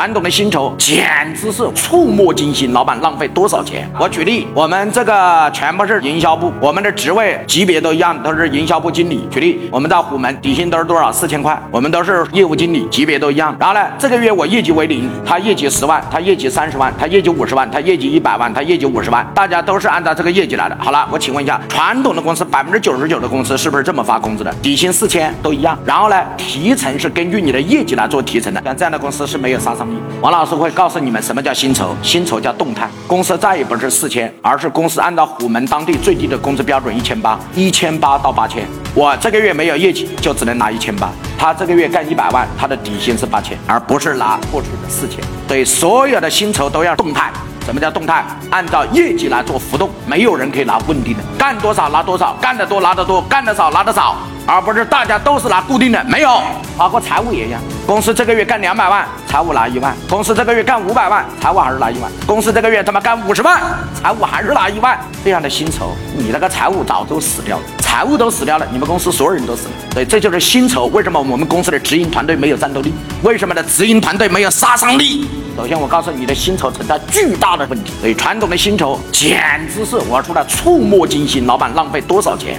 传统的薪酬简直是触目惊心，老板浪费多少钱？我举例，我们这个全部是营销部，我们的职位级别都一样，都是营销部经理。举例，我们在虎门底薪都是多少？四千块，我们都是业务经理，级别都一样。然后呢，这个月我业绩为零，他业绩十万，他业绩三十万，他业绩五十万，他业绩一百万，他业绩五十万，大家都是按照这个业绩来的。好了，我请问一下，传统的公司百分之九十九的公司是不是这么发工资的？底薪四千都一样。然后呢，提成是根据你的业绩来做提成的，像这样的公司是没有杀伤王老师会告诉你们什么叫薪酬，薪酬叫动态。公司再也不是四千，而是公司按照虎门当地最低的工资标准一千八，一千八到八千。我这个月没有业绩，就只能拿一千八。他这个月干一百万，他的底薪是八千，而不是拿过去的四千。对，所有的薪酬都要动态。什么叫动态？按照业绩来做浮动，没有人可以拿稳定的，干多少拿多少，干得多拿得多，干得少拿得少，而不是大家都是拿固定的。没有，包括财务也一样。公司这个月干两百万，财务拿一万；公司这个月干五百万，财务还是拿一万；公司这个月他妈干五十万，财务还是拿一万。这样的薪酬，你那个财务早都死掉了，财务都死掉了，你们公司所有人都死了。对，这就是薪酬。为什么我们公司的直营团队没有战斗力？为什么的直营团队没有杀伤力？首先，我告诉你的薪酬存在巨大的问题。所以，传统的薪酬简直是我说的触目惊心，老板浪费多少钱？